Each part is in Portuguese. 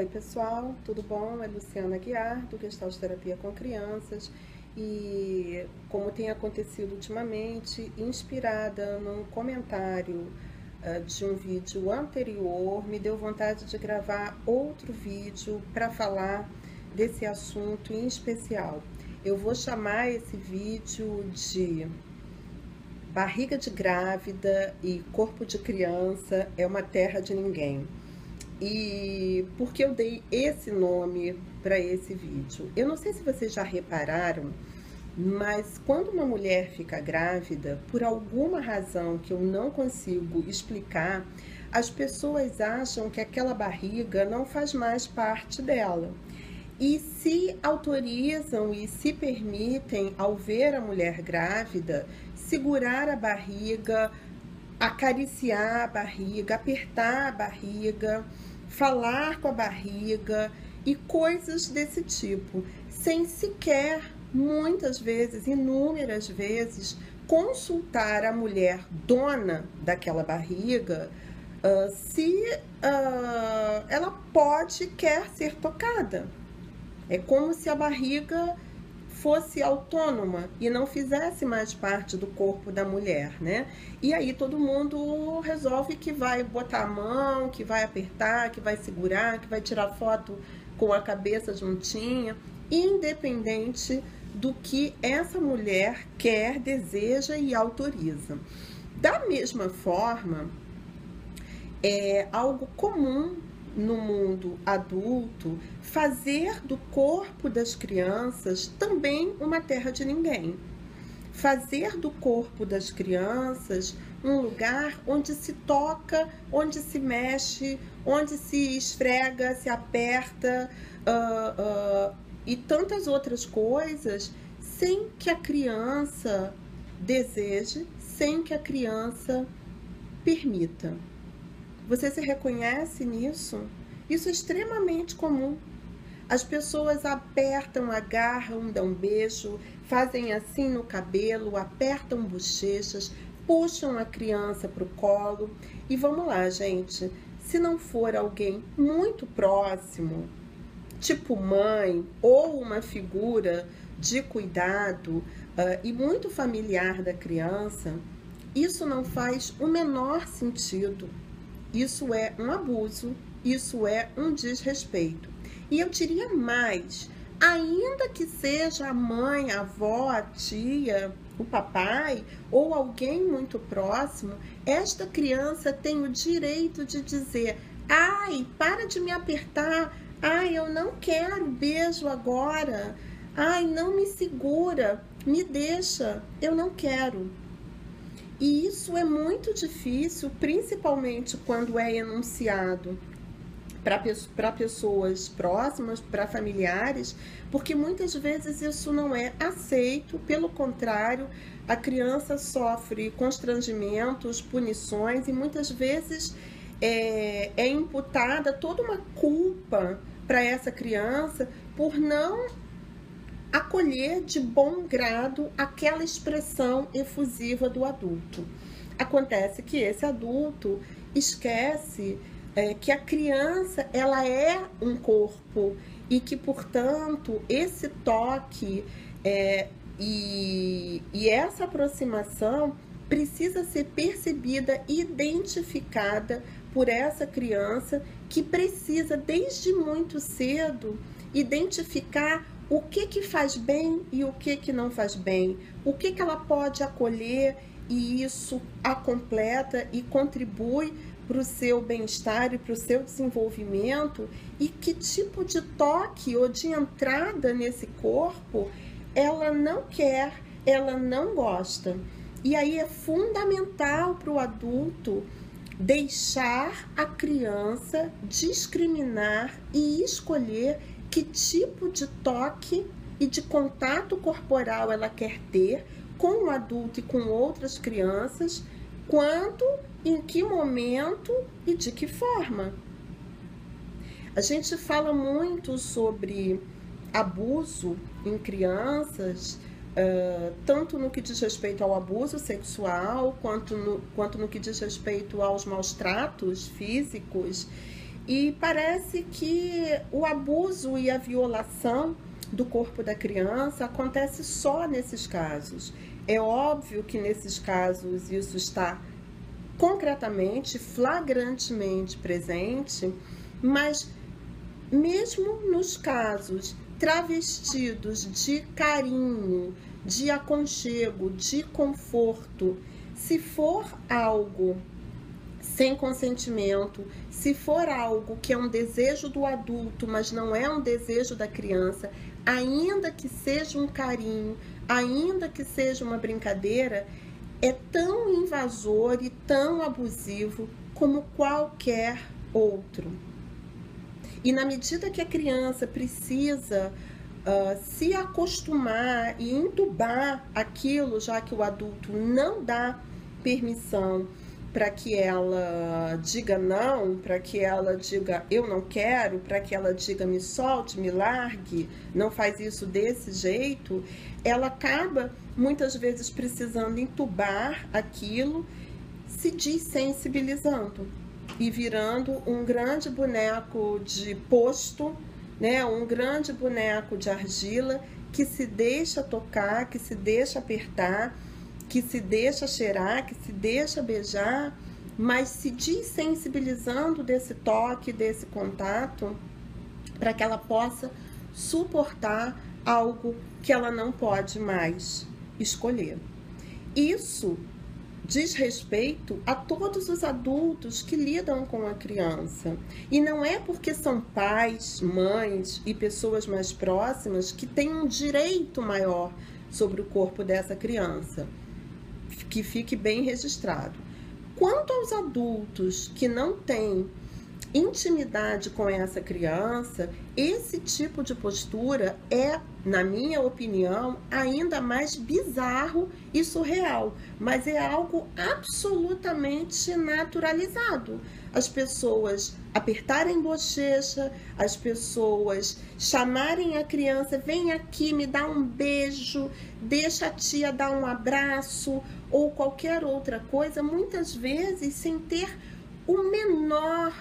Oi pessoal, tudo bom? É Luciana Guiar, do Gestalt Terapia com Crianças e como tem acontecido ultimamente, inspirada num comentário uh, de um vídeo anterior, me deu vontade de gravar outro vídeo para falar desse assunto em especial. Eu vou chamar esse vídeo de Barriga de grávida e corpo de criança é uma terra de ninguém. E por que eu dei esse nome para esse vídeo? Eu não sei se vocês já repararam, mas quando uma mulher fica grávida, por alguma razão que eu não consigo explicar, as pessoas acham que aquela barriga não faz mais parte dela. E se autorizam e se permitem, ao ver a mulher grávida, segurar a barriga, acariciar a barriga, apertar a barriga, falar com a barriga e coisas desse tipo, sem sequer, muitas vezes, inúmeras vezes, consultar a mulher dona daquela barriga uh, se uh, ela pode, quer ser tocada. É como se a barriga fosse autônoma e não fizesse mais parte do corpo da mulher, né? E aí todo mundo resolve que vai botar a mão, que vai apertar, que vai segurar, que vai tirar foto com a cabeça juntinha, independente do que essa mulher quer, deseja e autoriza. Da mesma forma, é algo comum no mundo adulto fazer do corpo das crianças também uma terra de ninguém. Fazer do corpo das crianças um lugar onde se toca, onde se mexe, onde se esfrega, se aperta uh, uh, e tantas outras coisas, sem que a criança deseje, sem que a criança permita. Você se reconhece nisso? Isso é extremamente comum. As pessoas apertam, agarram, dão beijo, fazem assim no cabelo, apertam bochechas, puxam a criança para o colo. E vamos lá, gente. Se não for alguém muito próximo, tipo mãe ou uma figura de cuidado uh, e muito familiar da criança, isso não faz o menor sentido. Isso é um abuso, isso é um desrespeito. E eu diria mais, ainda que seja a mãe, a avó, a tia, o papai ou alguém muito próximo, esta criança tem o direito de dizer: ai, para de me apertar, ai, eu não quero beijo agora, ai, não me segura, me deixa, eu não quero. E isso é muito difícil, principalmente quando é enunciado para pessoas próximas, para familiares, porque muitas vezes isso não é aceito, pelo contrário, a criança sofre constrangimentos, punições e muitas vezes é, é imputada toda uma culpa para essa criança por não acolher de bom grado aquela expressão efusiva do adulto. Acontece que esse adulto esquece é, que a criança ela é um corpo e que, portanto, esse toque é, e, e essa aproximação precisa ser percebida, identificada por essa criança que precisa, desde muito cedo, identificar o que, que faz bem e o que, que não faz bem, o que, que ela pode acolher e isso a completa e contribui para o seu bem-estar e para o seu desenvolvimento e que tipo de toque ou de entrada nesse corpo ela não quer, ela não gosta. E aí é fundamental para o adulto deixar a criança discriminar e escolher que tipo de toque e de contato corporal ela quer ter com o adulto e com outras crianças, quanto, em que momento e de que forma. A gente fala muito sobre abuso em crianças, uh, tanto no que diz respeito ao abuso sexual, quanto no, quanto no que diz respeito aos maus tratos físicos. E parece que o abuso e a violação do corpo da criança acontece só nesses casos. É óbvio que nesses casos isso está concretamente, flagrantemente presente, mas mesmo nos casos travestidos de carinho, de aconchego, de conforto, se for algo sem consentimento, se for algo que é um desejo do adulto, mas não é um desejo da criança, ainda que seja um carinho, ainda que seja uma brincadeira, é tão invasor e tão abusivo como qualquer outro. E na medida que a criança precisa uh, se acostumar e entubar aquilo, já que o adulto não dá permissão para que ela diga não, para que ela diga eu não quero, para que ela diga me solte, me largue, não faz isso desse jeito, ela acaba muitas vezes precisando entubar aquilo, se desensibilizando e virando um grande boneco de posto, né, um grande boneco de argila que se deixa tocar, que se deixa apertar que se deixa cheirar, que se deixa beijar, mas se desensibilizando desse toque, desse contato, para que ela possa suportar algo que ela não pode mais escolher. Isso diz respeito a todos os adultos que lidam com a criança. E não é porque são pais, mães e pessoas mais próximas que têm um direito maior sobre o corpo dessa criança que fique bem registrado. Quanto aos adultos que não têm intimidade com essa criança, esse tipo de postura é, na minha opinião, ainda mais bizarro e surreal, mas é algo absolutamente naturalizado. As pessoas apertarem bochecha, as pessoas chamarem a criança, vem aqui, me dá um beijo, deixa a tia dar um abraço ou qualquer outra coisa, muitas vezes sem ter o menor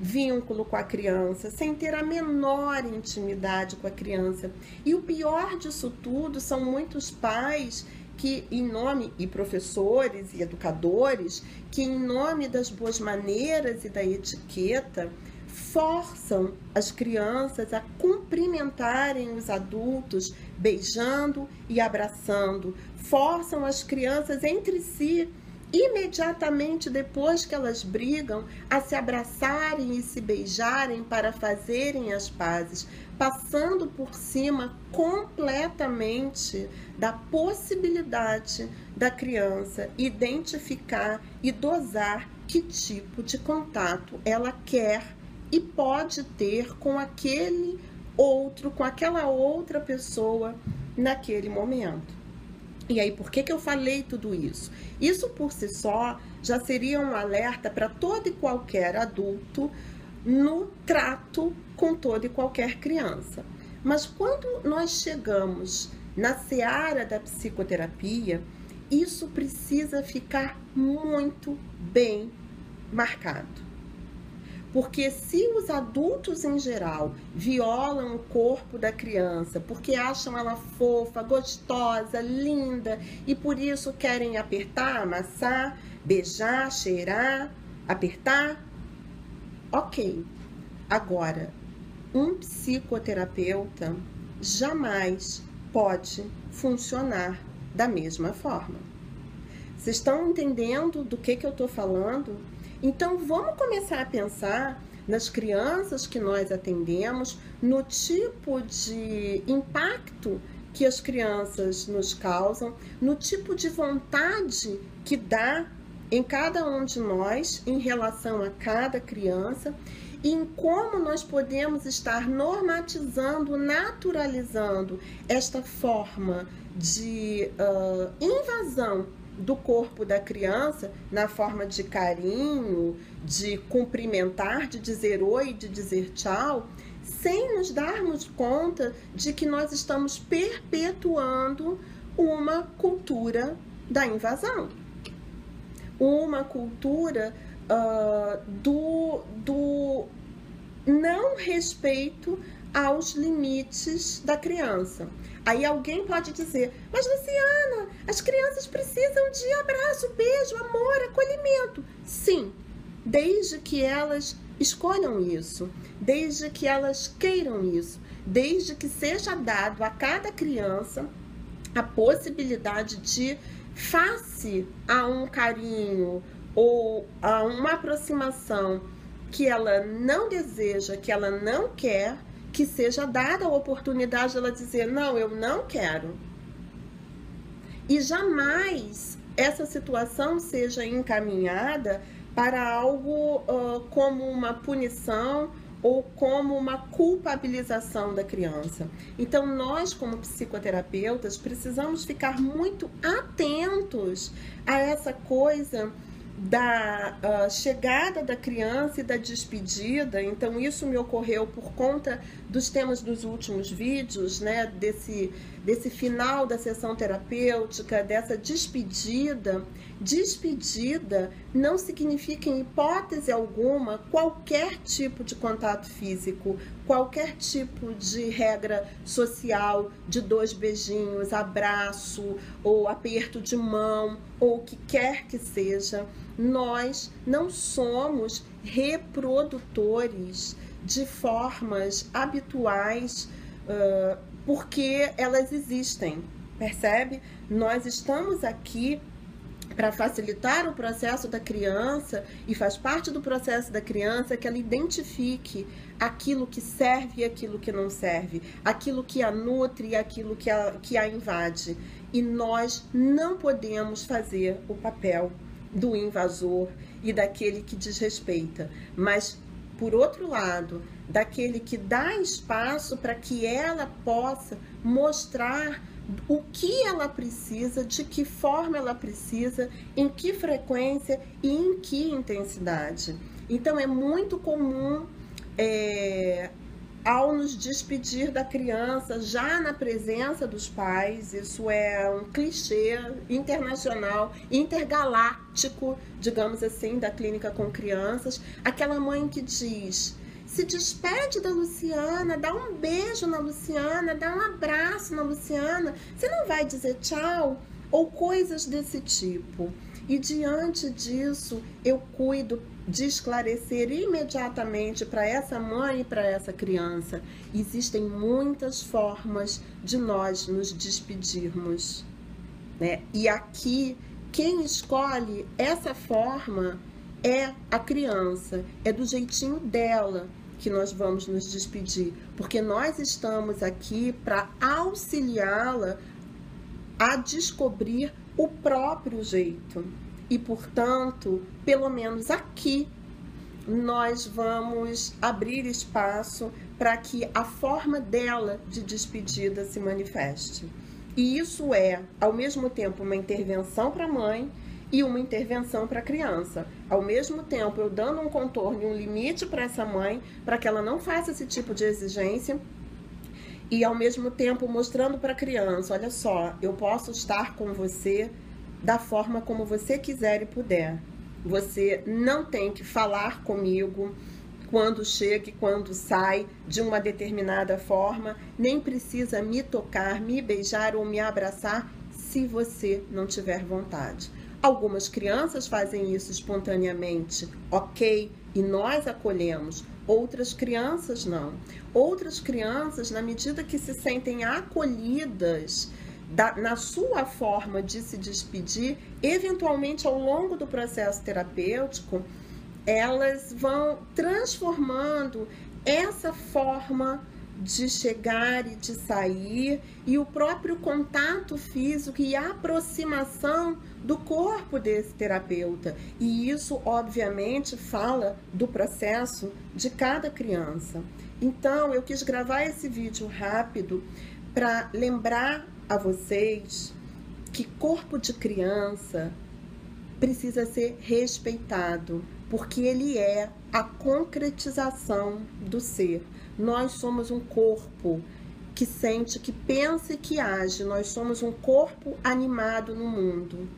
vínculo com a criança, sem ter a menor intimidade com a criança. E o pior disso tudo são muitos pais que em nome e professores e educadores que em nome das boas maneiras e da etiqueta forçam as crianças a cumprimentarem os adultos beijando e abraçando, forçam as crianças entre si imediatamente depois que elas brigam a se abraçarem e se beijarem para fazerem as pazes, passando por cima completamente da possibilidade da criança identificar e dosar que tipo de contato ela quer e pode ter com aquele outro, com aquela outra pessoa naquele momento. E aí, por que, que eu falei tudo isso? Isso por si só já seria um alerta para todo e qualquer adulto no trato com toda e qualquer criança. Mas quando nós chegamos na seara da psicoterapia, isso precisa ficar muito bem marcado. Porque se os adultos em geral violam o corpo da criança porque acham ela fofa, gostosa, linda e por isso querem apertar, amassar, beijar, cheirar, apertar, ok. Agora, um psicoterapeuta jamais pode funcionar da mesma forma. Vocês estão entendendo do que, que eu estou falando? Então, vamos começar a pensar nas crianças que nós atendemos, no tipo de impacto que as crianças nos causam, no tipo de vontade que dá em cada um de nós em relação a cada criança e em como nós podemos estar normatizando, naturalizando esta forma de uh, invasão do corpo da criança na forma de carinho, de cumprimentar, de dizer oi, de dizer tchau, sem nos darmos conta de que nós estamos perpetuando uma cultura da invasão. Uma cultura uh, do, do não respeito aos limites da criança. Aí alguém pode dizer, mas Luciana, as crianças precisam de abraço, beijo, amor, acolhimento. Sim, desde que elas escolham isso, desde que elas queiram isso, desde que seja dado a cada criança a possibilidade de, face a um carinho ou a uma aproximação que ela não deseja, que ela não quer, que seja dada a oportunidade de ela dizer: não, eu não quero. E jamais essa situação seja encaminhada para algo uh, como uma punição ou como uma culpabilização da criança. Então, nós, como psicoterapeutas, precisamos ficar muito atentos a essa coisa da uh, chegada da criança e da despedida. Então, isso me ocorreu por conta dos temas dos últimos vídeos, né? Desse, desse final da sessão terapêutica, dessa despedida. Despedida não significa, em hipótese alguma, qualquer tipo de contato físico, qualquer tipo de regra social, de dois beijinhos, abraço ou aperto de mão, ou o que quer que seja nós não somos reprodutores de formas habituais uh, porque elas existem, percebe? Nós estamos aqui para facilitar o processo da criança e faz parte do processo da criança que ela identifique aquilo que serve e aquilo que não serve, aquilo que a nutre e aquilo que a, que a invade. E nós não podemos fazer o papel do invasor e daquele que desrespeita, mas por outro lado, daquele que dá espaço para que ela possa mostrar o que ela precisa, de que forma ela precisa, em que frequência e em que intensidade. Então é muito comum ao nos despedir da criança já na presença dos pais, isso é um clichê internacional, intergaláctico, digamos assim, da clínica com crianças, aquela mãe que diz: se despede da Luciana, dá um beijo na Luciana, dá um abraço na Luciana, você não vai dizer tchau? Ou coisas desse tipo. E diante disso, eu cuido de esclarecer imediatamente para essa mãe e para essa criança. Existem muitas formas de nós nos despedirmos. Né? E aqui, quem escolhe essa forma é a criança, é do jeitinho dela que nós vamos nos despedir, porque nós estamos aqui para auxiliá-la a descobrir o próprio jeito. E, portanto, pelo menos aqui, nós vamos abrir espaço para que a forma dela de despedida se manifeste. E isso é, ao mesmo tempo, uma intervenção para a mãe e uma intervenção para a criança. Ao mesmo tempo, eu dando um contorno e um limite para essa mãe, para que ela não faça esse tipo de exigência, e ao mesmo tempo mostrando para a criança: olha só, eu posso estar com você da forma como você quiser e puder. Você não tem que falar comigo quando chega e quando sai de uma determinada forma, nem precisa me tocar, me beijar ou me abraçar se você não tiver vontade. Algumas crianças fazem isso espontaneamente, ok, e nós acolhemos. Outras crianças não. Outras crianças, na medida que se sentem acolhidas, da, na sua forma de se despedir, eventualmente ao longo do processo terapêutico, elas vão transformando essa forma de chegar e de sair e o próprio contato físico e a aproximação do corpo desse terapeuta. E isso, obviamente, fala do processo de cada criança. Então, eu quis gravar esse vídeo rápido para lembrar a vocês que corpo de criança precisa ser respeitado, porque ele é a concretização do ser. Nós somos um corpo que sente, que pensa e que age. Nós somos um corpo animado no mundo.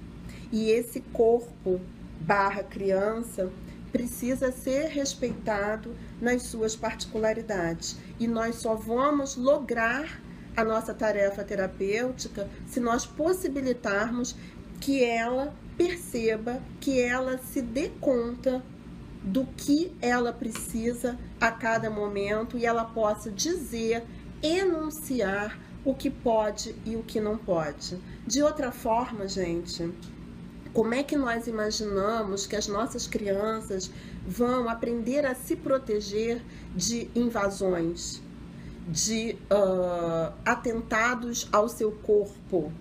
E esse corpo barra criança precisa ser respeitado nas suas particularidades. E nós só vamos lograr a nossa tarefa terapêutica se nós possibilitarmos que ela perceba, que ela se dê conta do que ela precisa a cada momento e ela possa dizer, enunciar o que pode e o que não pode. De outra forma, gente, como é que nós imaginamos que as nossas crianças vão aprender a se proteger de invasões, de uh, atentados ao seu corpo,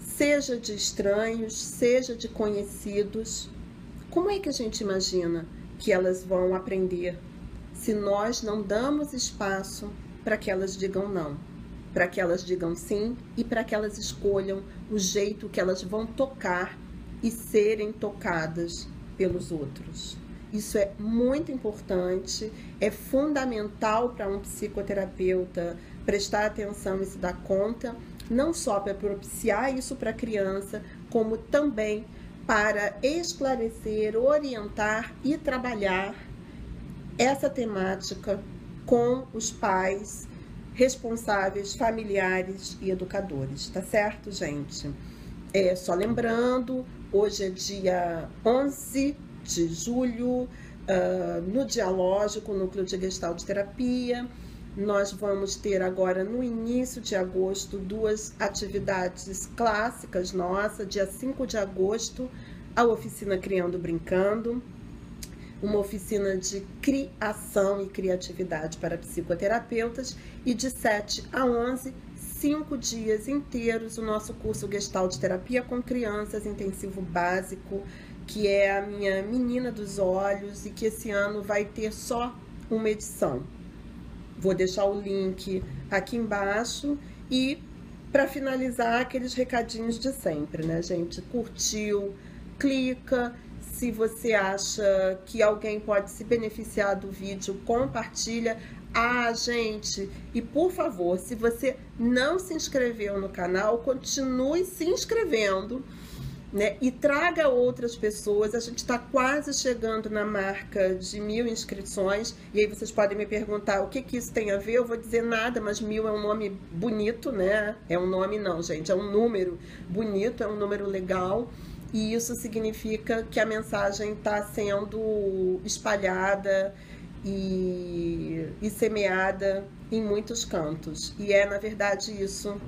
seja de estranhos, seja de conhecidos? Como é que a gente imagina que elas vão aprender se nós não damos espaço para que elas digam não, para que elas digam sim e para que elas escolham o jeito que elas vão tocar e serem tocadas pelos outros? Isso é muito importante, é fundamental para um psicoterapeuta prestar atenção e se dar conta, não só para propiciar isso para a criança, como também para esclarecer, orientar e trabalhar essa temática com os pais responsáveis, familiares e educadores, tá certo, gente? É, só lembrando, hoje é dia 11 de julho, uh, no Dialógico, Núcleo de Gestalt Terapia. Nós vamos ter agora, no início de agosto, duas atividades clássicas nossa. Dia 5 de agosto, a oficina Criando Brincando, uma oficina de criação e criatividade para psicoterapeutas. E de 7 a 11, cinco dias inteiros, o nosso curso Gestalt de Terapia com Crianças, intensivo básico, que é a minha menina dos olhos e que esse ano vai ter só uma edição. Vou deixar o link aqui embaixo e para finalizar aqueles recadinhos de sempre, né, gente? Curtiu, clica. Se você acha que alguém pode se beneficiar do vídeo, compartilha. Ah, gente, e por favor, se você não se inscreveu no canal, continue se inscrevendo né? E traga outras pessoas. A gente está quase chegando na marca de mil inscrições. E aí vocês podem me perguntar o que, que isso tem a ver. Eu vou dizer nada, mas mil é um nome bonito, né? É um nome não, gente. É um número bonito, é um número legal. E isso significa que a mensagem está sendo espalhada e, e semeada em muitos cantos. E é, na verdade, isso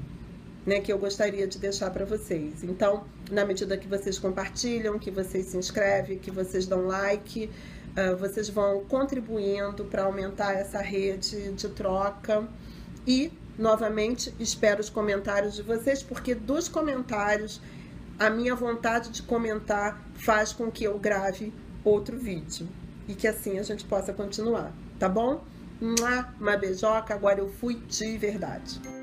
né, que eu gostaria de deixar para vocês. Então, na medida que vocês compartilham, que vocês se inscrevem, que vocês dão like, uh, vocês vão contribuindo para aumentar essa rede de troca. E, novamente, espero os comentários de vocês, porque dos comentários, a minha vontade de comentar faz com que eu grave outro vídeo. E que assim a gente possa continuar, tá bom? Uma beijoca, agora eu fui de verdade.